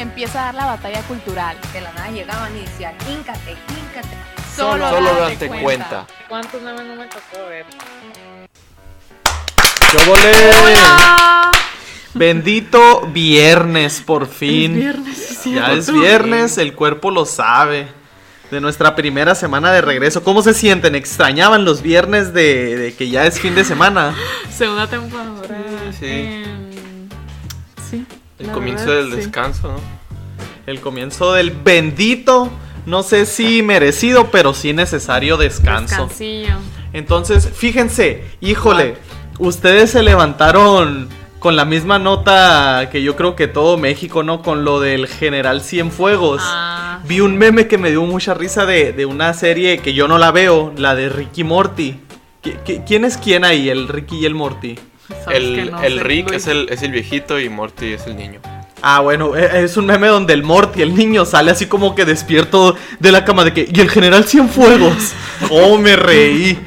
Empieza a dar la batalla cultural. De la nada llegaban y decían, híncate, híncate. Solo, Solo date date cuenta. ¿Cuántos memes no me tocó ver? ¡Yo volé! Hola. Bendito viernes, por fin. viernes, ya es viernes, el cuerpo lo sabe. De nuestra primera semana de regreso. ¿Cómo se sienten? ¿Extrañaban los viernes de, de que ya es fin de semana? Segunda temporada. Sí. en- Sí. El la comienzo verdad, del sí. descanso, ¿no? El comienzo del bendito, no sé si merecido, pero sí necesario descanso. Descansillo. Entonces, fíjense, híjole, ustedes se levantaron con la misma nota que yo creo que todo México, ¿no? Con lo del general Cienfuegos. Ah. Vi un meme que me dio mucha risa de, de una serie que yo no la veo, la de Ricky Morty. ¿Qui- qui- ¿Quién es quién ahí, el Ricky y el Morty? El, no el Rick es el, es el viejito y Morty es el niño. Ah, bueno, e- es un meme donde el Morty, el niño, sale así como que despierto de la cama de que... Y el general Cienfuegos. Oh, me reí.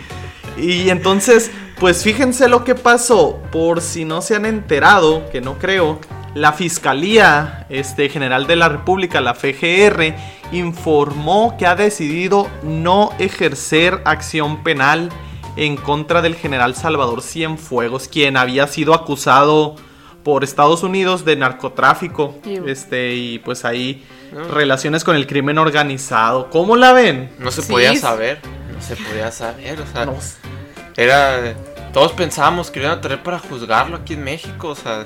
Y entonces, pues fíjense lo que pasó. Por si no se han enterado, que no creo, la Fiscalía este, General de la República, la FGR, informó que ha decidido no ejercer acción penal en contra del general Salvador Cienfuegos, quien había sido acusado por Estados Unidos de narcotráfico. Y- Este, y pues ahí relaciones con el crimen organizado. ¿Cómo la ven? No se Sí, podía sí. saber. No se podía saber, o sea. Era. Todos pensábamos que lo iban a traer para juzgarlo aquí en México, o sea.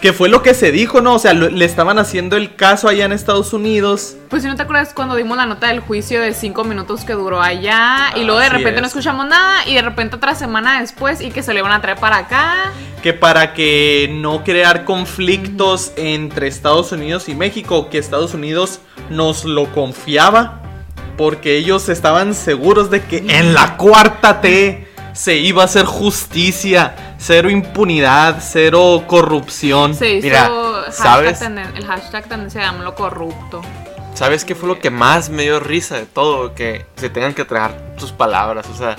Que fue lo que se dijo, ¿no? O sea, lo- le estaban haciendo el caso allá en Estados Unidos. Pues si no te acuerdas cuando dimos la nota del juicio de cinco minutos que duró allá y luego de repente no es. escuchamos nada y de repente otra semana después y que se le iban a traer para acá. Que para que no crear conflictos entre Estados Unidos y México, que Estados Unidos nos lo confiaba. Porque ellos estaban seguros de que en la cuarta T se iba a hacer justicia, cero impunidad, cero corrupción. Se hizo Mira, hashtag ¿sabes? tenden- el hashtag tendencia de AMLO corrupto. ¿Sabes qué fue lo que más me dio risa de todo? Que se tengan que tragar tus palabras, o sea.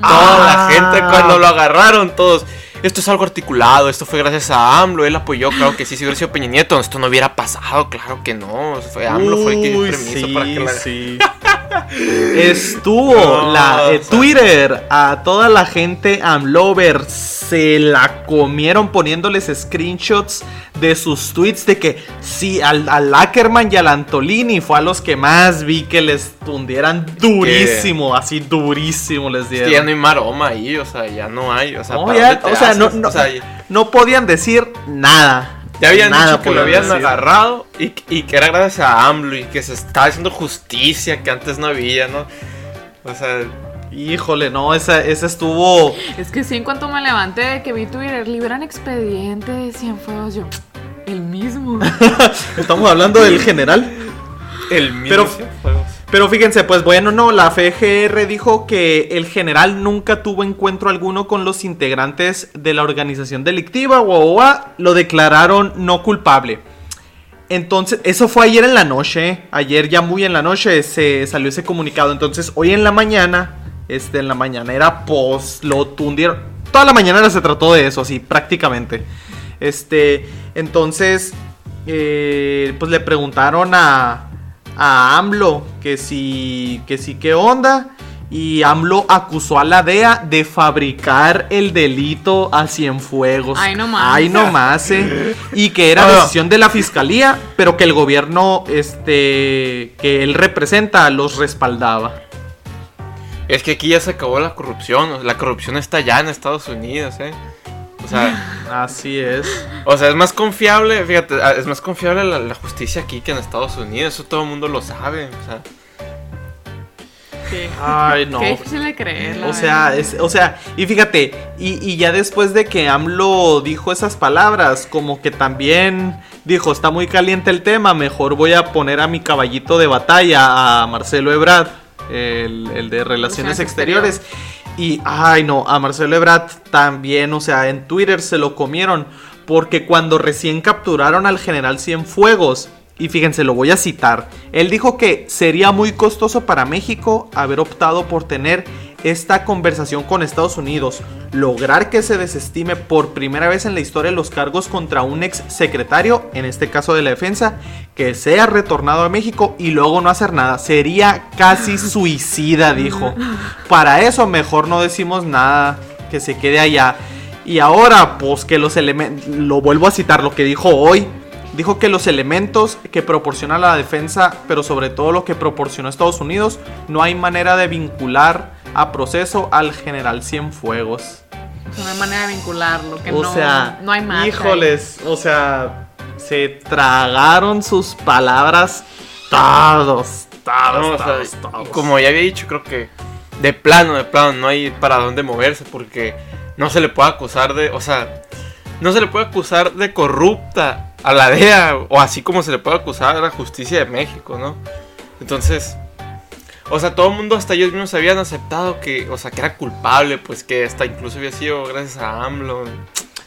Toda Ah. la gente cuando lo agarraron, todos. Esto es algo articulado, esto fue gracias a AMLO, él apoyó, claro que sí, si hubiera sido Peña Nieto, esto no hubiera pasado, claro que no, fue AMLO fue el que dio permiso sí, para que la... sí. Estuvo No, la eh. Twitter a toda la gente Amlover se la comieron poniéndoles screenshots de sus tweets de que sí al, al Ackerman y al Antolini fue a los que más vi que les tundieran durísimo, así durísimo les Es que dieron. ya no hay maroma ahí, o sea, ya no hay, o sea, No, ¿para ya, o sea, no, O sea, no podían decir nada. Ya habían Nada dicho que lo habían decir. agarrado y, y que era gracias a AMLO y que se estaba haciendo justicia que antes no había, ¿no? O sea, Híjole, no, esa, esa estuvo. Es que sí, en cuanto me levanté de que vi Twitter, liberan expediente de Cienfuegos, yo, el mismo. Estamos hablando del general. el mismo Pero- Cienfuegos. Pero fíjense, pues bueno, no, la FGR dijo que el general nunca tuvo encuentro alguno con los integrantes de la organización delictiva, guau, lo declararon no culpable. Entonces, eso fue ayer en la noche, ayer ya muy en la noche se salió ese comunicado. Entonces, hoy en la mañana, este, en la mañanera, pues lo tundieron. Toda la mañana se trató de eso, así, prácticamente. Este, entonces, eh, pues le preguntaron a, a AMLO que si, que sí, qué onda. Y AMLO acusó a la DEA de fabricar el delito a Cienfuegos. Ay, no más. Ay, no más, eh. Y que era decisión de la fiscalía, pero que el gobierno este, que él representa los respaldaba. Es que aquí ya se acabó la corrupción, la corrupción está ya en Estados Unidos, ¿eh? O sea, Así es. o sea, es más confiable, fíjate, ah, es más confiable la, la justicia aquí que en Estados Unidos, eso todo el mundo lo sabe, o sea. Ay, no. qué difícil de creer. la O sea, es, o sea, y fíjate, y, y ya después de que AMLO dijo esas palabras, como que también dijo, está muy caliente el tema, mejor voy a poner a mi caballito de batalla, a Marcelo Ebrard, el, el de Relaciones Relaciones Exteriores. Y, ay no, a Marcelo Ebrard también, o sea, en Twitter se lo comieron, porque cuando recién capturaron al general Cienfuegos, y fíjense, lo voy a citar. Él dijo que sería muy costoso para México haber optado por tener esta conversación con Estados Unidos, lograr que se desestime por primera vez en la historia los cargos contra un ex secretario, en este caso de la defensa, que sea retornado a México y luego no hacer nada. Sería casi suicida, dijo. Para eso mejor no decimos nada, que se quede allá. Y ahora, pues que los elementos, lo vuelvo a citar, lo que dijo hoy, dijo que los elementos que proporciona la defensa, pero sobre todo lo que proporcionó Estados Unidos, no hay manera de vincular a proceso al general Cienfuegos. No hay manera de vincularlo. Que o no, sea, no hay más. híjoles, o sea, se tragaron sus palabras todos, todos, No, o sea, todos, y todos. como ya había dicho, creo que de plano, de plano, no hay para dónde moverse porque no se le puede acusar de, o sea, no se le puede acusar de corrupta a la DEA o así como se le puede acusar a la justicia de México, ¿no? Entonces, o sea, todo el mundo hasta ellos mismos habían aceptado que, o sea, que era culpable, pues que hasta incluso había sido gracias a AMLO.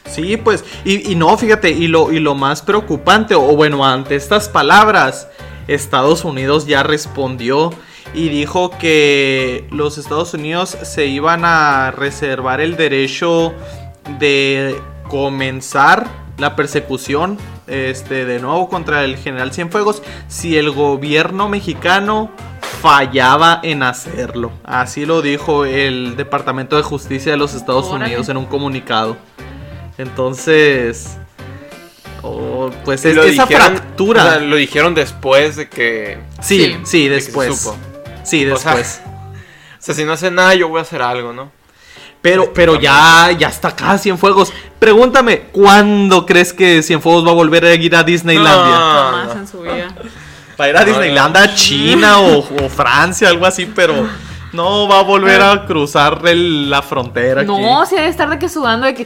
Sí, pues, y, y no, fíjate, y lo, y lo más preocupante, o bueno, ante estas palabras, Estados Unidos ya respondió y dijo que los Estados Unidos se iban a reservar el derecho de comenzar la persecución este, de nuevo contra el general Cienfuegos si el gobierno mexicano fallaba en hacerlo. Así lo dijo el Departamento de Justicia de los Estados Órale. Unidos en un comunicado. Entonces, oh, pues es lo esa dijeron- fractura. o sea, lo dijeron después de que, sí, Sí. sí, de que se después. supo. Sí, O sea, después. O sea, si no hace nada, yo voy a hacer algo, ¿no? Pero, pero ya, ya está acá Cienfuegos. Pregúntame, ¿cuándo crees que Cienfuegos va a volver a ir a Disneylandia? No, Jamás no. en su vida. Para ir a No, Disneylandia, China o, o Francia, algo así, pero no va a volver a cruzar el- la frontera. No, si debe estar de que sudando de que.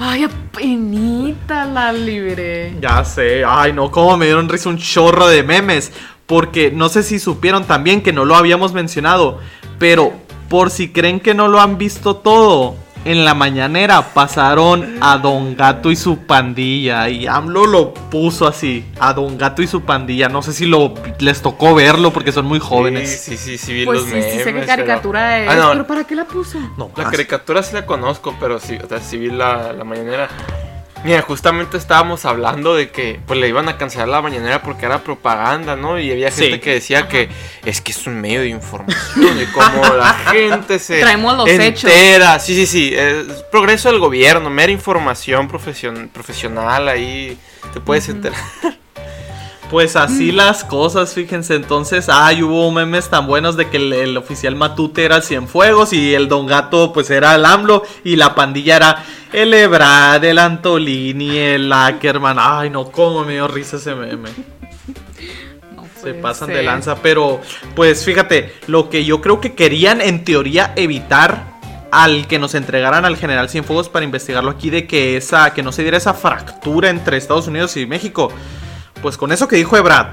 Ay, apenita la libré. Ya sé, ay no, cómo me dieron risa un chorro de memes. Porque no sé si supieron también que no lo habíamos mencionado. Pero por si creen que no lo han visto todo, en la mañanera pasaron a Don Gato y su pandilla. Y AMLO lo puso así, a Don Gato y su pandilla. No sé si lo, les tocó verlo porque son muy jóvenes. Sí, sí, sí, sí vi Pues los sí, sí sé qué memes, caricatura pero- es. Ah, no, Pero ¿para qué la puso? No, La caricatura sí la conozco, pero sí, o sea, sí vi la, la mañanera. Mira, justamente estábamos hablando de que pues le iban a cancelar la mañanera porque era propaganda, ¿no? Y había gente Sí. que decía que es que es un medio de información y como la gente se Traemos los hechos. entera. Sí, sí, sí, es progreso del gobierno, mera información profesion- profesional ahí te puedes enterar. Pues Mm. así las cosas, fíjense. Entonces, ay, hubo memes tan buenos de que el, el oficial Matute era el Cienfuegos y el Don Gato, pues era el AMLO y la pandilla era el Ebrard, el Antolini, el Ackerman. Ay, no, cómo me dio risa ese meme. No Se pasan de lanza, pero pues fíjate, lo que yo creo que querían en teoría evitar al que nos entregaran al general Cienfuegos para investigarlo aquí de que esa que no se diera esa fractura entre Estados Unidos y México. Pues con eso que dijo Ebrard,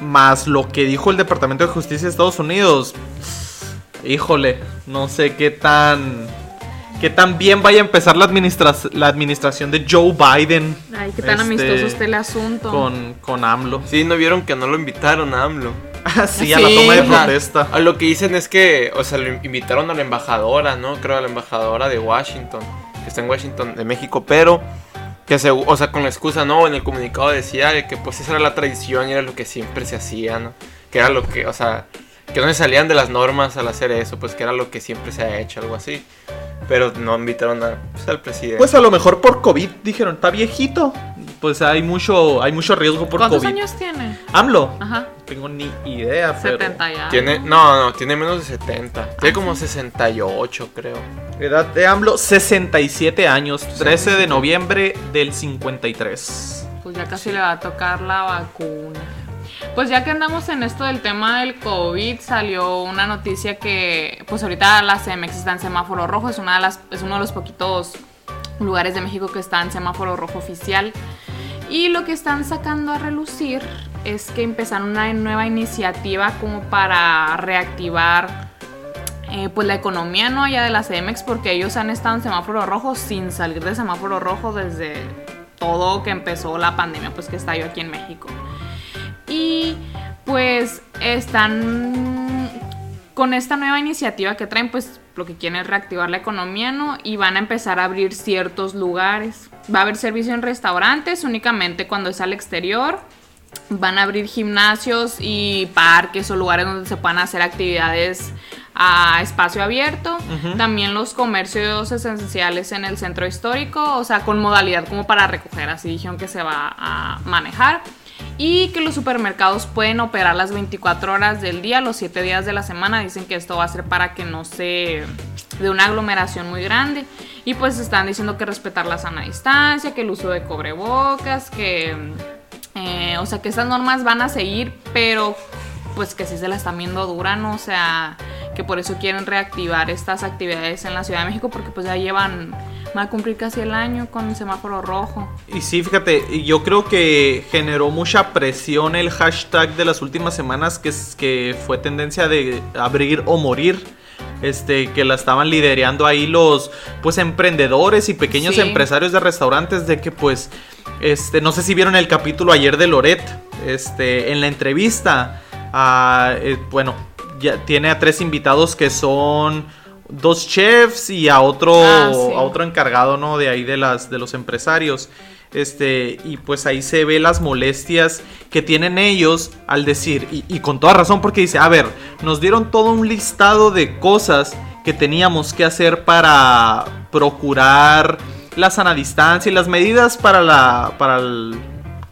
más lo que dijo el Departamento de Justicia de Estados Unidos, híjole, no sé qué tan qué tan bien vaya a empezar la, administra- la administración de Joe Biden Ay, qué tan Este, amistoso está el asunto. con, con AMLO. Sí, ¿no vieron que no lo invitaron a AMLO? sí, a la Sí. toma de protesta. a lo que dicen es que, o sea, lo invitaron a la embajadora, ¿no? Creo a la embajadora de Washington, que está en Washington, de México, pero que se, o sea, con la excusa, ¿no? En el comunicado decía de que pues esa era la tradición y era lo que siempre se hacía, ¿no? Que era lo que, o sea, que no se salían de las normas al hacer eso, pues que era lo que siempre se ha hecho, algo así. Pero no invitaron a, pues, al presidente. Pues a lo mejor por COVID dijeron, está viejito. Pues hay mucho, hay mucho riesgo por ¿Cuántos COVID. años tiene? AMLO. Ajá, No tengo ni idea, pero. 70 ya. tiene, no, no, tiene menos de 70. Tiene como 68, creo. Edad de AMLO, 67 años. 13 de noviembre del 53. Pues ya casi le va a tocar la vacuna. Pues ya que andamos en esto del tema del COVID, salió una noticia que, pues ahorita la CMX está en semáforo rojo, es, una de las, es uno de los poquitos lugares de México que está en semáforo rojo oficial. Y lo que están sacando a relucir es que empezaron una nueva iniciativa como para reactivar eh, pues la economía no allá de la CMX porque ellos han estado en semáforo rojo sin salir de semáforo rojo desde todo que empezó la pandemia pues que estalló aquí en México. Y pues están con esta nueva iniciativa que traen pues lo que quieren es reactivar la economía, ¿no? Y van a empezar a abrir ciertos lugares. Va a haber servicio en restaurantes únicamente cuando es al exterior. Van a abrir gimnasios y parques o lugares donde se puedan hacer actividades a espacio abierto. También los comercios esenciales en el centro histórico, o sea, con modalidad como para recoger, así dijeron que se va a manejar. Y que los supermercados pueden operar las 24 horas del día, los 7 días de la semana. Dicen que esto va a ser para que no se de una aglomeración muy grande. Y pues están diciendo que respetar la sana distancia, que el uso de cobrebocas, que... eh, o sea, que estas normas van a seguir, pero pues que sí se la están viendo dura, ¿no? O sea, que por eso quieren reactivar estas actividades en la Ciudad de México porque pues ya llevan, va a cumplir casi el año con semáforo rojo. Y sí, fíjate, yo creo que generó mucha presión el hashtag de las últimas semanas que, es, que fue tendencia de abrir o morir. Este, que la estaban liderando ahí los pues emprendedores y pequeños Sí. empresarios de restaurantes de que pues este no sé si vieron el capítulo ayer de Loret este en la entrevista ah, eh, bueno ya tiene a tres invitados que son dos chefs y a otro Ah, sí. a otro encargado no de ahí de las de los empresarios este y pues ahí se ve las molestias que tienen ellos al decir y, con toda razón porque dice a ver nos dieron todo un listado de cosas que teníamos que hacer para procurar la sana distancia y las medidas para la para el-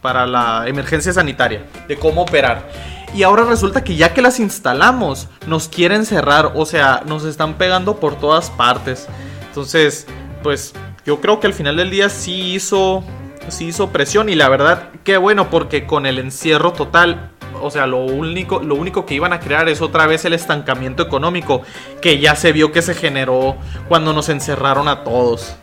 para la emergencia sanitaria de cómo operar y ahora resulta que ya que las instalamos, nos quieren cerrar, o sea, nos están pegando por todas partes. Entonces, pues yo creo que al final del día sí hizo, sí hizo presión y la verdad, qué bueno, porque con el encierro total, o sea, lo único, lo único que iban a crear es otra vez el estancamiento económico que ya se vio que se generó cuando nos encerraron a todos.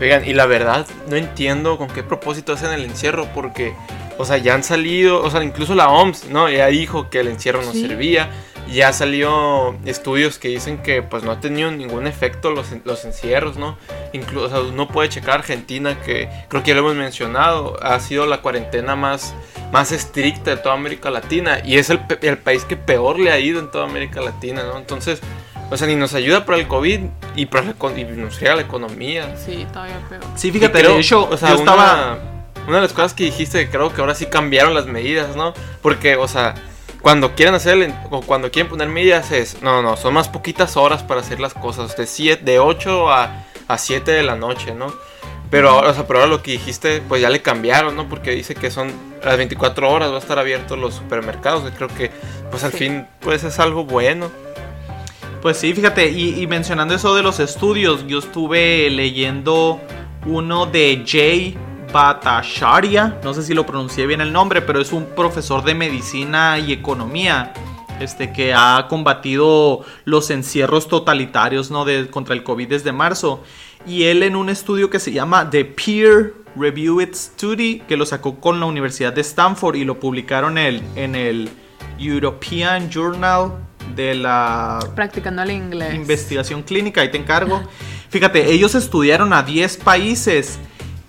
Oigan, y la verdad, no entiendo con qué propósito hacen el encierro, porque, o sea, ya han salido, o sea, incluso la OMS, ¿no? Ya dijo que el encierro no Sí. servía, ya salió estudios que dicen que, pues, no ha tenido ningún efecto los, los encierros, ¿no? Incluso, o sea, uno puede checar Argentina, que creo que ya lo hemos mencionado, ha sido la cuarentena más, más estricta de toda América Latina, y es el, el país que peor le ha ido en toda América Latina, ¿no? Entonces... O sea, ni nos ayuda para el COVID y, para la y nos llega la economía. Sí, todavía peor. Sí, fíjate, creo, de hecho, o sea, yo estaba... Una, una de las cosas que dijiste, que creo que ahora sí cambiaron las medidas, ¿no? Porque, o sea, cuando quieren hacer, el- o cuando quieren poner medidas es, no, no, son más poquitas horas para hacer las cosas, de, siete, de 8 a, a 7 de la noche, ¿no? Pero ahora, o sea, pero ahora lo que dijiste, pues ya le cambiaron, ¿no? Porque dice que son las 24 horas, va a estar abiertos los supermercados, y creo que, pues al Sí. fin, pues es algo bueno. Pues sí, fíjate, y, y mencionando eso de los estudios, yo estuve leyendo uno de Jay Bhattacharya, no sé si lo pronuncié bien el nombre, pero es un profesor de medicina y economía, este que ha combatido los encierros totalitarios, ¿no? De, contra el COVID desde marzo. Y él en un estudio que se llama The Peer Reviewed Study, que lo sacó con la Universidad de Stanford y lo publicaron en el, en el European Journal de la Practicando el inglés. investigación clínica, ahí te encargo. Fíjate, ellos estudiaron a 10 países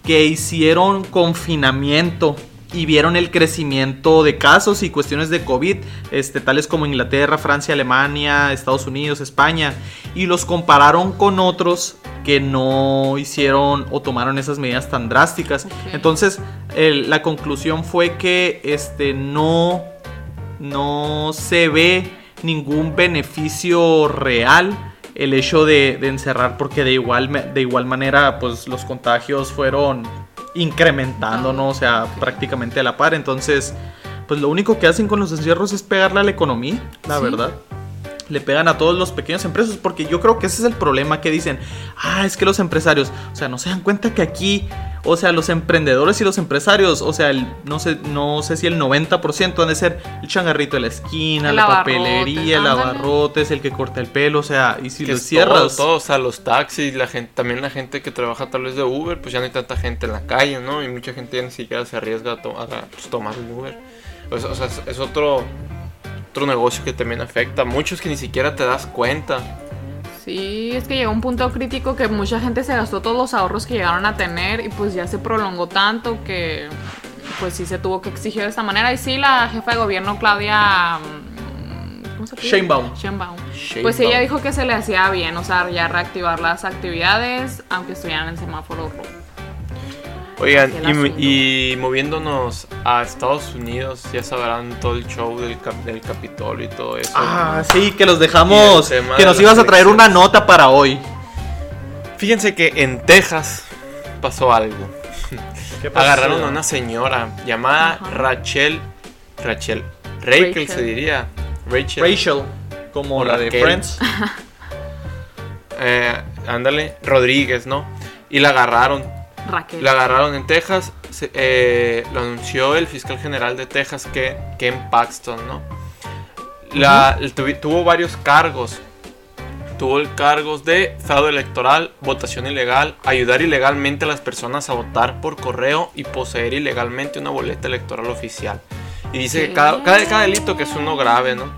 que hicieron confinamiento y vieron el crecimiento de casos y cuestiones de COVID, este, tales como Inglaterra, Francia, Alemania, Estados Unidos, España, y los compararon con otros que no hicieron o tomaron esas medidas tan drásticas. Entonces, el- la conclusión fue que este, no, no se ve ningún beneficio real el hecho de, de encerrar porque de igual, de igual manera pues los contagios fueron incrementando, ¿no? O sea, prácticamente a la par. Entonces, pues lo único que hacen con los encierros es pegarle a la economía, la Sí. verdad. Le pegan a todos los pequeños empresarios porque yo creo que ese es el problema que dicen, ah, es que los empresarios, o sea, no se dan cuenta que aquí, o sea, los emprendedores y los empresarios, o sea, el- no sé, no sé si el 90% han de ser el changarrito de la esquina, El la papelería, el abarrotes, el que corta el pelo, o sea, y si Que lo cierras, Todo, todo, o sea, los taxis, la gente, también la gente que trabaja tal vez de Uber, pues ya no hay tanta gente en la calle, ¿no? Y mucha gente ya ni siquiera se arriesga a, to- a, pues, tomar un Uber. Pues, o sea, es, es otro, otro negocio que también afecta. Muchos que ni siquiera te das cuenta. Sí, es que llegó un punto crítico que mucha gente se gastó todos los ahorros que llegaron a tener y pues ya se prolongó tanto que pues sí se tuvo que exigir de esta manera. Y sí, la jefa de gobierno Claudia... mm, ¿Cómo se apellida? Sheinbaum. Sheinbaum. Sheinbaum. Pues ella dijo que se le hacía bien, o sea, ya reactivar las actividades aunque estuvieran en semáforo rojo. Oigan, y, moviéndonos a Estados Unidos, ya sabrán todo el show del, cap- del Capitolio y todo eso. ah, sí, que los dejamos, que nos ibas a traer una nota para hoy. Fíjense que en Texas pasó algo. ¿Qué pasó? Agarraron a una señora llamada Ajá. Rachel. Rachel. Rachel, Rachel. se diría. Rachel. Rachel, como O la de. Friends. Eh, ándale, Rodríguez, ¿no? Y la agarraron. Raquel. La agarraron en Texas. se- eh, lo anunció el fiscal general de Texas, que, Ken Paxton, ¿no? La, tuvi- tuvo varios cargos. Tuvo el cargos de fraude electoral, votación ilegal, ayudar ilegalmente a las personas a votar por correo y poseer ilegalmente una boleta electoral oficial. Y dice que cada, cada, cada delito que es uno grave, ¿no?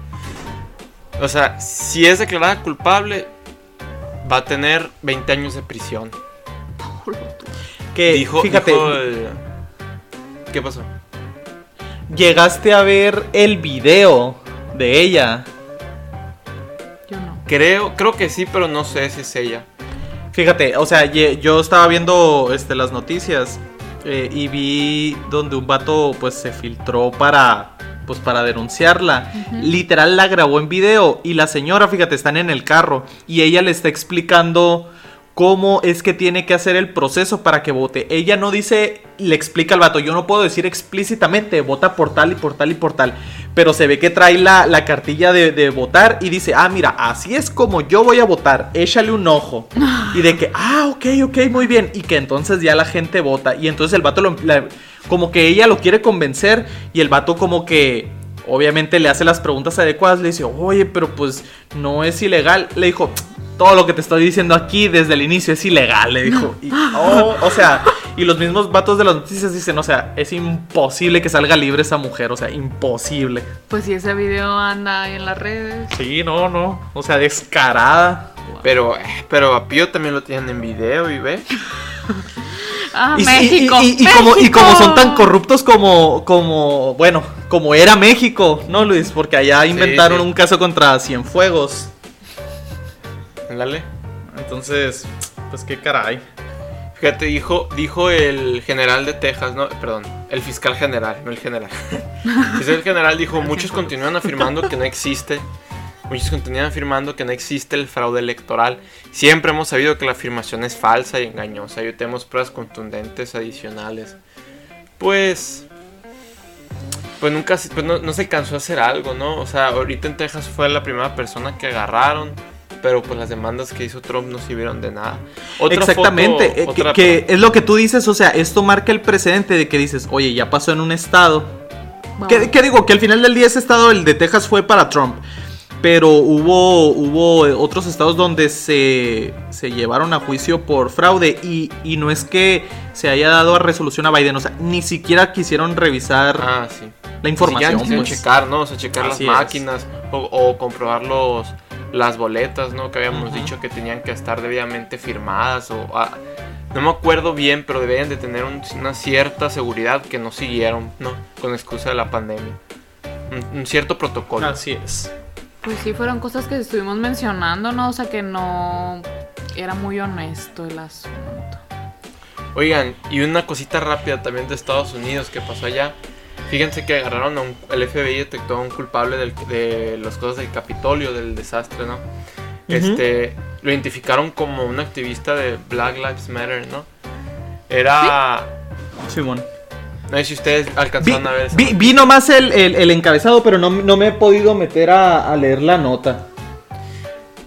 O sea, si es declarada culpable, va a tener 20 años de prisión. Que, dijo, fíjate, dijo el- ¿Qué pasó? llegaste a ver el video de ella. Yo no. Creo, creo que sí, pero no sé si es ella. Fíjate, o sea, yo estaba viendo este, las noticias eh, y vi donde un vato pues se filtró para pues para denunciarla. Literal la grabó en video y la señora, fíjate, están en el carro y ella le está explicando cómo es que tiene que hacer el proceso para que vote. Ella no dice, le explica al vato, yo no puedo decir explícitamente, vota por tal y por tal y por tal, pero se ve que trae la, la cartilla de, de votar y dice, ah, mira, así es como yo voy a votar, échale un ojo. Y de que, ah, ok, ok, muy bien. Y que entonces ya la gente vota. Y entonces el vato, lo- como que ella lo quiere convencer y el vato como que... Obviamente le hace las preguntas adecuadas, le dice, oye, pero pues no es ilegal. Le dijo, todo lo que te estoy diciendo aquí desde el inicio es ilegal, le dijo. Y, oh, o sea, y los mismos vatos de las noticias dicen, o sea, es imposible que salga libre esa mujer, o sea, imposible. Pues si ese video anda ahí en las redes. Sí, no, no, o sea, descarada. Pero, eh, pero a Pío también lo tienen en video y ve. Ah, Y, México. y- y- y como, y como son tan corruptos como, como, bueno, como era México, ¿no, Luis? Porque allá inventaron sí. un caso contra Cienfuegos. Ándale. Entonces, pues qué caray. Fíjate, dijo, dijo el general de Texas, no, perdón, el fiscal general, no el general. el fiscal general dijo, muchos continúan afirmando que no existe, muchos continúan afirmando que no existe el fraude electoral. Siempre hemos sabido que la afirmación es falsa y engañosa y tenemos pruebas contundentes adicionales. Pues, pues nunca, se- pues no, no se alcanzó a hacer algo, ¿no? O sea, ahorita en Texas fue la primera persona que agarraron. Pero pues las demandas que hizo Trump no sirvieron de nada. Otra Exactamente, foto- eh, que- otra- que, es lo que tú dices, o sea, esto marca el precedente de que dices, oye, ya pasó en un estado. ¿Qué, qué digo? Que al final del día ese estado, el de Texas, fue para Trump. Pero hubo, hubo otros estados donde se, se llevaron a juicio por fraude y, y no es que se haya dado a resolución a Biden, o sea, ni siquiera quisieron revisar Ah, sí. la información. Ni pues. checar, ¿no? O sea, checar Así las máquinas o, o comprobar los, las boletas, ¿no? Que habíamos dicho que tenían que estar debidamente firmadas o... ah, no me acuerdo bien, pero debían de tener un- una cierta seguridad que no siguieron, ¿no? Con excusa de la pandemia. Un, un cierto protocolo. Así es. Pues sí, fueron cosas que estuvimos mencionando, ¿no? O sea, que no era muy honesto el asunto. Oigan, y una cosita rápida también de Estados Unidos que pasó allá. Fíjense que agarraron a un, el FBI detectó a un culpable del- de las cosas del Capitolio, del desastre, ¿no? Este, lo identificaron como un activista de Black Lives Matter, ¿no? Era, Simón. No sé si ustedes Vi, alcanzaron a ver. esa vi, vi nomás el, el- el encabezado, pero no, no me he podido meter a, a leer la nota.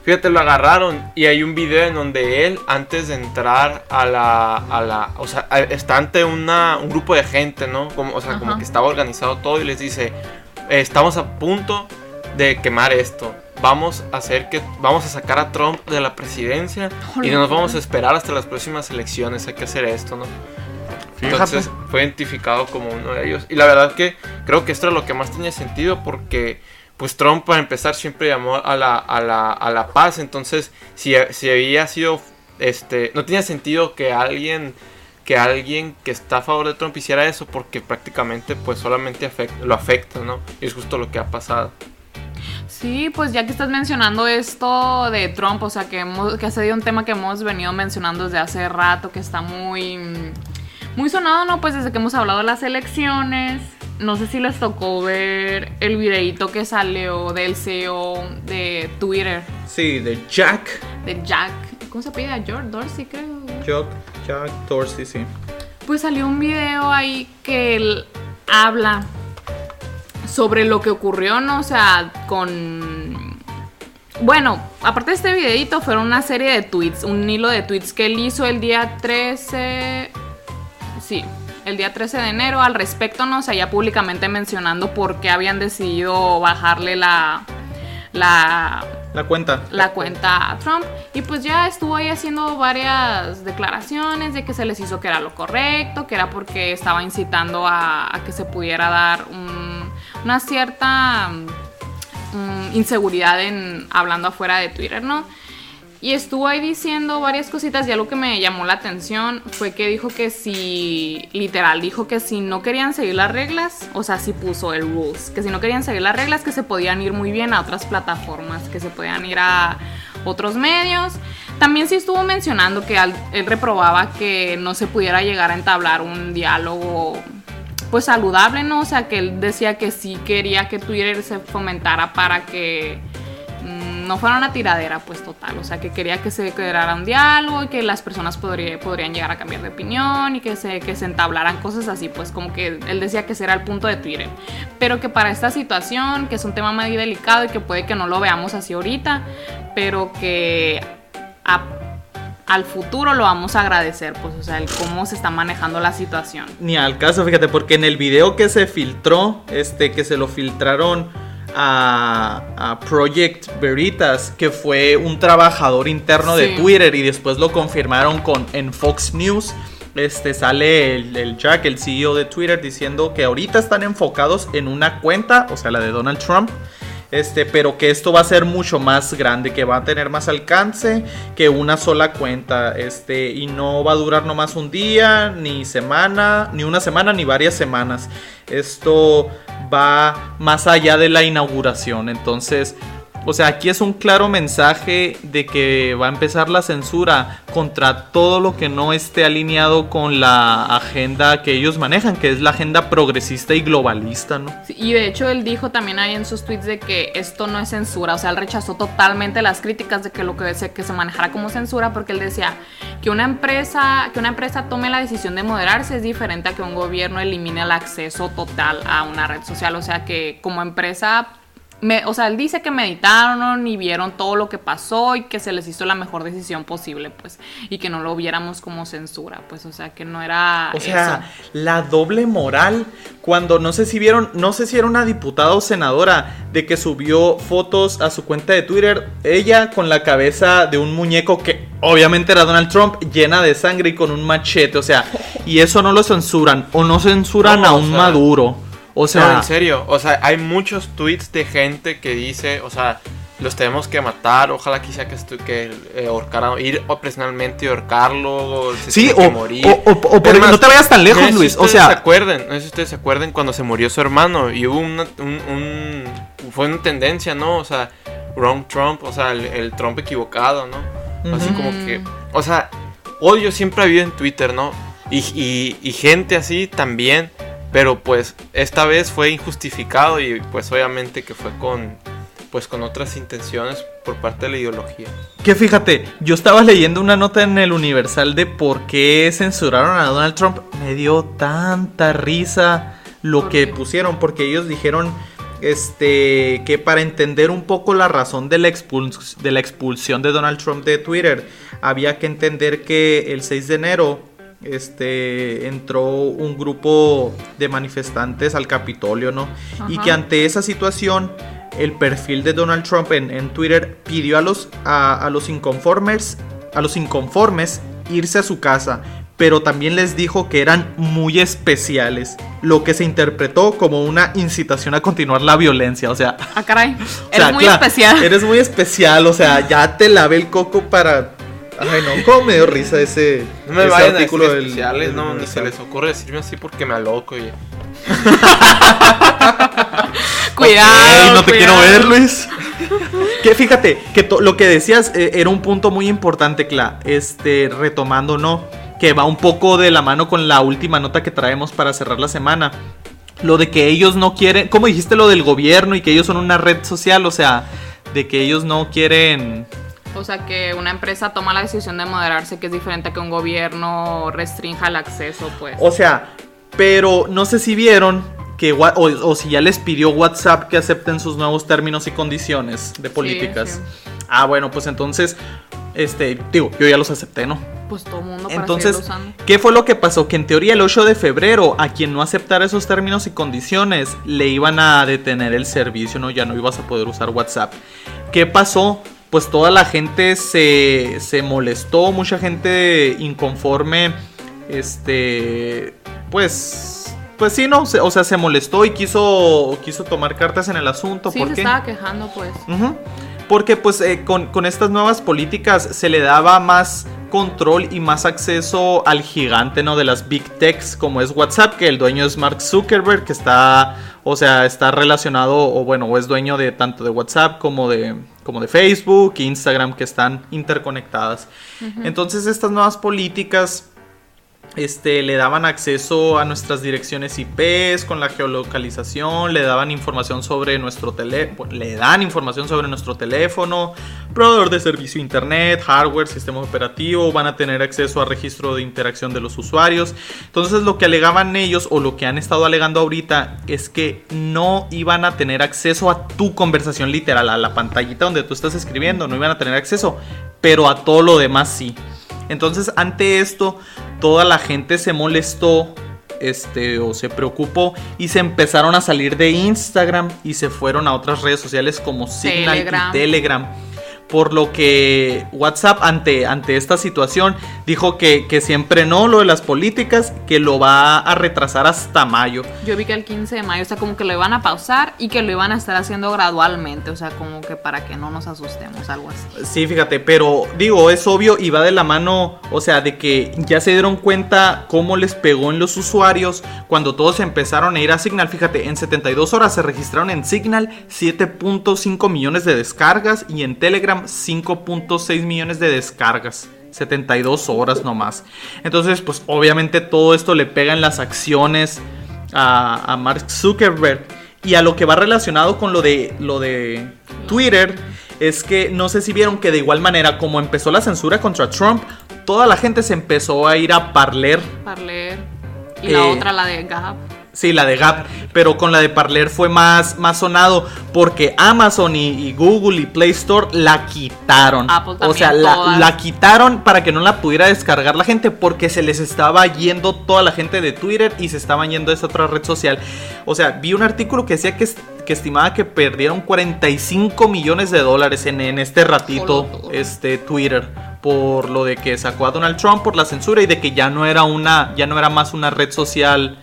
Fíjate, lo agarraron y hay un video en donde él, antes de entrar a la. A la o sea, está ante una, un grupo de gente, ¿no? Como, o sea, como Ajá. que estaba organizado todo y les dice: "Eh, Estamos a punto de quemar esto. Vamos a hacer que. Vamos a sacar a Trump de la presidencia y no nos vamos a esperar hasta las próximas elecciones. Hay que hacer esto, ¿no? Entonces fue identificado como uno de ellos. Y la verdad que creo que esto era lo que más tenía sentido porque pues Trump para empezar siempre llamó a la, a la, a la paz. Entonces si, si había sido, este, no tenía sentido que alguien que alguien que está a favor de Trump hiciera eso porque prácticamente pues solamente afect- lo afecta, ¿no? Y es justo lo que ha pasado. Sí, pues ya que estás mencionando esto de Trump, o sea, que, hemos- que ha sido un tema que hemos venido mencionando desde hace rato, que está muy, muy sonado, ¿no? Pues desde que hemos hablado de las elecciones. No sé si les tocó ver el videito que salió del CEO de Twitter, Sí, de Jack. de Jack. ¿Cómo se pide? George Dorsey, creo. Jack, Jack Dorsey, sí. Pues salió un video ahí que él habla sobre lo que ocurrió, ¿no? O sea, con... Bueno, aparte de este videito, fueron una serie de tweets, un hilo de tweets que él hizo el día 13... Sí, el día 13 de enero al respecto, ¿no? Ya públicamente mencionando por qué habían decidido bajarle la... La, La cuenta. la cuenta a Trump y pues ya estuvo ahí haciendo varias declaraciones de que se les hizo que era lo correcto, que era porque estaba incitando a, a que se pudiera dar un- una cierta mm, inseguridad en hablando afuera de Twitter, ¿no? Y estuvo ahí diciendo varias cositas y algo que me llamó la atención fue que dijo que si, literal, dijo que si no querían seguir las reglas, o sea, sí puso el rules, que si no querían seguir las reglas, que se podían ir muy bien a otras plataformas, que se podían ir a otros medios. También sí estuvo mencionando que él reprobaba que no se pudiera llegar a entablar un diálogo pues saludable, ¿no? O sea, que él decía que sí quería que Twitter se fomentara para que no fuera una tiradera, pues total. O sea, que quería que se creara un diálogo y que las personas podría- podrían llegar a cambiar de opinión y que se, que se entablaran cosas así, pues como que él decía que ese el punto de Twitter. Pero que para esta situación, que es un tema muy delicado y que puede que no lo veamos así ahorita, pero que al futuro lo vamos a agradecer, pues, o sea, el cómo se está manejando la situación. Ni al caso, fíjate, porque en el video que se filtró, este, que se lo filtraron a, a Project Veritas, que fue un trabajador interno de. Twitter y después lo confirmaron con en Fox News. Este sale el, el Jack, el CEO de Twitter, diciendo que ahorita están enfocados en una cuenta, o sea, la de Donald Trump. Este, pero que esto va a ser mucho más grande, que va a tener más alcance que una sola cuenta, este, y no va a durar nomás un día, ni semana, ni una semana, ni varias semanas. Esto va más allá de la inauguración, entonces, o sea, aquí es un claro mensaje de que va a empezar la censura contra todo lo que no esté alineado con la agenda que ellos manejan, que es la agenda progresista y globalista, ¿no? Y de hecho él dijo también ahí en sus tweets de que esto no es censura, o sea, él rechazó totalmente las críticas de que lo que se, que se manejara como censura porque él decía que una empresa que una empresa tome la decisión de moderarse es diferente a que un gobierno elimine el acceso total a una red social, o sea, que como empresa me- o sea, él dice que meditaron y vieron todo lo que pasó y que se les hizo la mejor decisión posible, pues, y que no lo viéramos como censura, pues, o sea, que no era O sea, eso. la doble moral. Cuando no sé si vieron, no sé si era una diputada o senadora de que subió fotos a su cuenta de Twitter, ella con la cabeza de un muñeco que obviamente era Donald Trump, llena de sangre y con un machete. O sea, y eso no lo censuran. O no censuran No, a o un sea, maduro. O No, sea, en serio, o sea, hay muchos tweets de gente que dice, o sea, los tenemos que matar, ojalá quisiera que, que eh, ahorcaran, ir o personalmente y ahorcarlo, o se sí, o, que morir. o- o- o por más, no te vayas tan lejos, no sé si Luis. O ustedes se sea, acuerdan, no sé si ustedes se acuerdan cuando se murió su hermano y hubo una, un, un- fue una tendencia, ¿no? O sea, wrong Trump, o sea, el, el Trump equivocado, ¿no? Así como que, o sea, odio siempre ha habido en Twitter, ¿no? Y, y- y gente así también, pero pues esta vez fue injustificado y pues obviamente que fue con, pues con otras intenciones por parte de la ideología. Que fíjate, yo estaba leyendo una nota en el Universal de por qué censuraron a Donald Trump. Me dio tanta risa lo ¿Por que pusieron, porque ellos dijeron este, que para entender un poco la razón de la, de la expulsión de Donald Trump de Twitter, había que entender que el 6 de enero este, entró un grupo de manifestantes al Capitolio, ¿no? Y que ante esa situación, el perfil de Donald Trump en, en Twitter pidió a los, a, a los inconformes, a los inconformes irse a su casa, pero también les dijo que eran muy especiales, lo que se interpretó como una incitación a continuar la violencia, o sea, Ah, caray. o Eres sea, muy claro, especial. Eres muy especial, o sea, ya te lavé el coco para. Ay, no, cómo me dio risa ese, No me ese vayan a decir artículo del- especiales, del no, ni se les ocurre decirme así porque me aloco. oye. Cuidado. Ey, no te cuidado. quiero ver, Luis. que fíjate, que to- lo que decías eh, era un punto muy importante, Cla. Este, retomando, ¿no? Que va un poco de la mano con la última nota que traemos para cerrar la semana. Lo de que ellos no quieren. ¿Cómo dijiste lo del gobierno y que ellos son una red social? O sea, de que ellos no quieren. O sea, que una empresa toma la decisión de moderarse, que es diferente a que un gobierno restrinja el acceso, pues. O sea, pero no sé si vieron que o, o si ya les pidió WhatsApp que acepten sus nuevos términos y condiciones de políticas. sí. Ah, bueno, pues entonces, este, digo, yo ya los acepté, ¿no? Pues todo mundo para Entonces, usando. ¿qué fue lo que pasó? Que en teoría el 8 de febrero, a quien no aceptara esos términos y condiciones, le iban a detener el servicio, ¿no? Ya no ibas a poder usar WhatsApp. ¿Qué pasó? Pues toda la gente se, se molestó, mucha gente inconforme, este, pues, pues sí, ¿no? O sea, se molestó y quiso, quiso tomar cartas en el asunto. Sí, ¿Por se qué? estaba quejando, pues. Porque pues eh, con, con estas nuevas políticas se le daba más control y más acceso al gigante, ¿no? De las big techs como es WhatsApp, que el dueño es Mark Zuckerberg, que está, o sea, está relacionado, o bueno, o es dueño de tanto de WhatsApp como de, como de Facebook, Instagram, que están interconectadas. Entonces estas nuevas políticas este, le daban acceso a nuestras direcciones IPs con la geolocalización, le daban información sobre nuestro teléfono, le dan información sobre nuestro teléfono, proveedor de servicio internet, hardware, sistema operativo, van a tener acceso a registro de interacción de los usuarios. Entonces lo que alegaban ellos o lo que han estado alegando ahorita es que no iban a tener acceso a tu conversación literal, a la pantallita donde tú estás escribiendo, no iban a tener acceso, pero a todo lo demás sí. Entonces, ante esto, toda la gente se molestó, este, o se preocupó y se empezaron a salir de Instagram y se fueron a otras redes sociales como Signal Telegram. y Telegram. Por lo que WhatsApp ante, ante esta situación dijo que, que siempre no lo de las políticas, que lo va a retrasar hasta mayo. Yo vi que el 15 de mayo, o sea, como que lo iban a pausar y que lo iban a estar haciendo gradualmente, o sea, como que para que no nos asustemos, algo así. Sí, fíjate, pero digo, es obvio y va de la mano, o sea, de que ya se dieron cuenta cómo les pegó en los usuarios cuando todos empezaron a ir a Signal. Fíjate, en 72 horas se registraron en Signal 7.5 millones de descargas y en Telegram 5.6 millones de descargas. 72 horas nomás. Entonces, pues obviamente todo esto le pega en las acciones a, a Mark Zuckerberg. Y a lo que va relacionado con lo de, lo de Twitter, es que no sé si vieron que de igual manera, como empezó la censura contra Trump, toda la gente se empezó a ir a Parler. Parler. Y la Eh, otra, la de Gap. Sí, la de Gap, pero con la de Parler fue más, más sonado porque Amazon y, y Google y Play Store la quitaron. Apple o sea, la, la quitaron para que no la pudiera descargar la gente porque se les estaba yendo toda la gente de Twitter y se estaban yendo a esa otra red social. O sea, vi un artículo que decía que, que estimaba que perdieron 45 millones de dólares en, en este ratito este Twitter por lo de que sacó a Donald Trump por la censura y de que ya no era una ya no era más una red social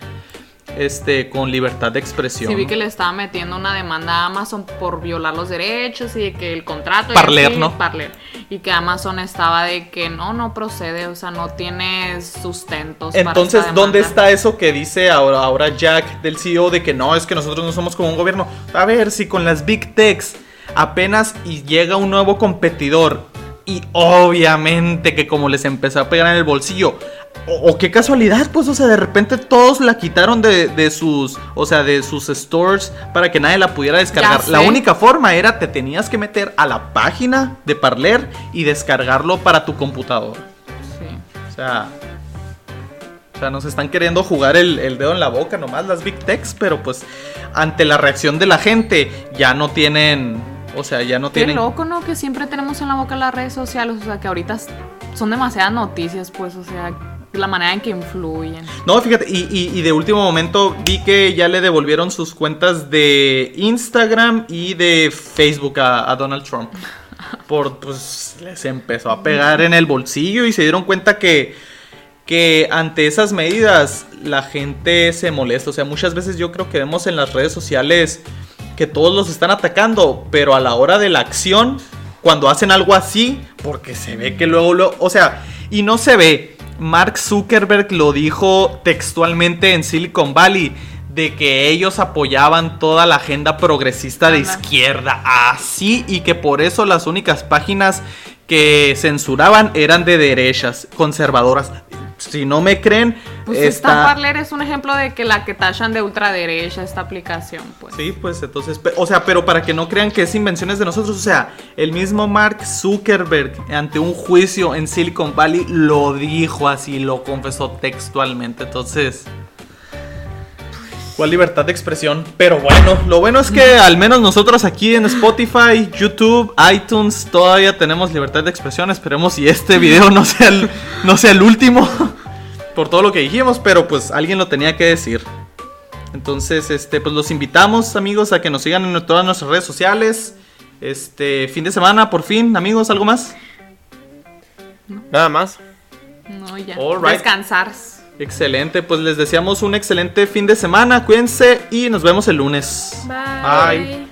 este con libertad de expresión. Sí, vi que le estaba metiendo una demanda a Amazon por violar los derechos y de que el contrato. y Parler, así, ¿no? Parler. Y que Amazon estaba de que no, no procede, o sea, no tiene sustentos. Entonces, ¿dónde está eso que dice ahora, ahora Jack del CEO de que no, es que nosotros no somos como un gobierno? A ver, si con las Big Techs apenas y llega un nuevo competidor y obviamente que como les empezó a pegar en el bolsillo, o, o qué casualidad, pues, o sea, de repente todos la quitaron de, de sus, o sea, de sus stores para que nadie la pudiera descargar. La única forma era te tenías que meter a la página de Parler y descargarlo para tu computadora. Sí. O sea, O sea, nos están queriendo jugar el, el dedo en la boca nomás las Big Techs, pero pues ante la reacción de la gente ya no tienen, o sea, ya no Qué tienen... loco, ¿no? Que siempre tenemos en la boca las redes sociales, o sea, que ahorita son demasiadas noticias, pues, o sea, la manera en que influyen. No, fíjate, y, y- y de último momento vi que ya le devolvieron sus cuentas de Instagram y de Facebook a, a Donald Trump. Por, pues, les empezó a pegar en el bolsillo y se dieron cuenta que, que ante esas medidas la gente se molesta. O sea, muchas veces yo creo que vemos en las redes sociales que todos los están atacando, pero a la hora de la acción, cuando hacen algo así, porque se ve que luego, lo, o sea, y no se ve. Mark Zuckerberg lo dijo textualmente en Silicon Valley de que ellos apoyaban toda la agenda progresista de izquierda, así y que por eso las únicas páginas que censuraban eran de derechas, conservadoras. Si no me creen, Pues esta Parler es un ejemplo de que la que tachan de ultraderecha esta aplicación, pues. Sí, pues entonces, o sea, pero para que no crean que es invenciones de nosotros, o sea, el mismo Mark Zuckerberg ante un juicio en Silicon Valley lo dijo así, lo confesó textualmente, entonces... ¿Cuál libertad de expresión? Pero bueno, lo bueno es que al menos nosotros aquí en Spotify, YouTube, iTunes, todavía tenemos libertad de expresión. Esperemos si este video no sea el, no sea el último por todo lo que dijimos, pero pues alguien lo tenía que decir. Entonces, este, pues los invitamos, amigos, a que nos sigan en todas nuestras redes sociales. Este, fin de semana, por fin, amigos, ¿algo más? Nada más. No, ya. All right. Descansar. Excelente, pues les deseamos un excelente fin de semana, cuídense y nos vemos el lunes. Bye. Bye.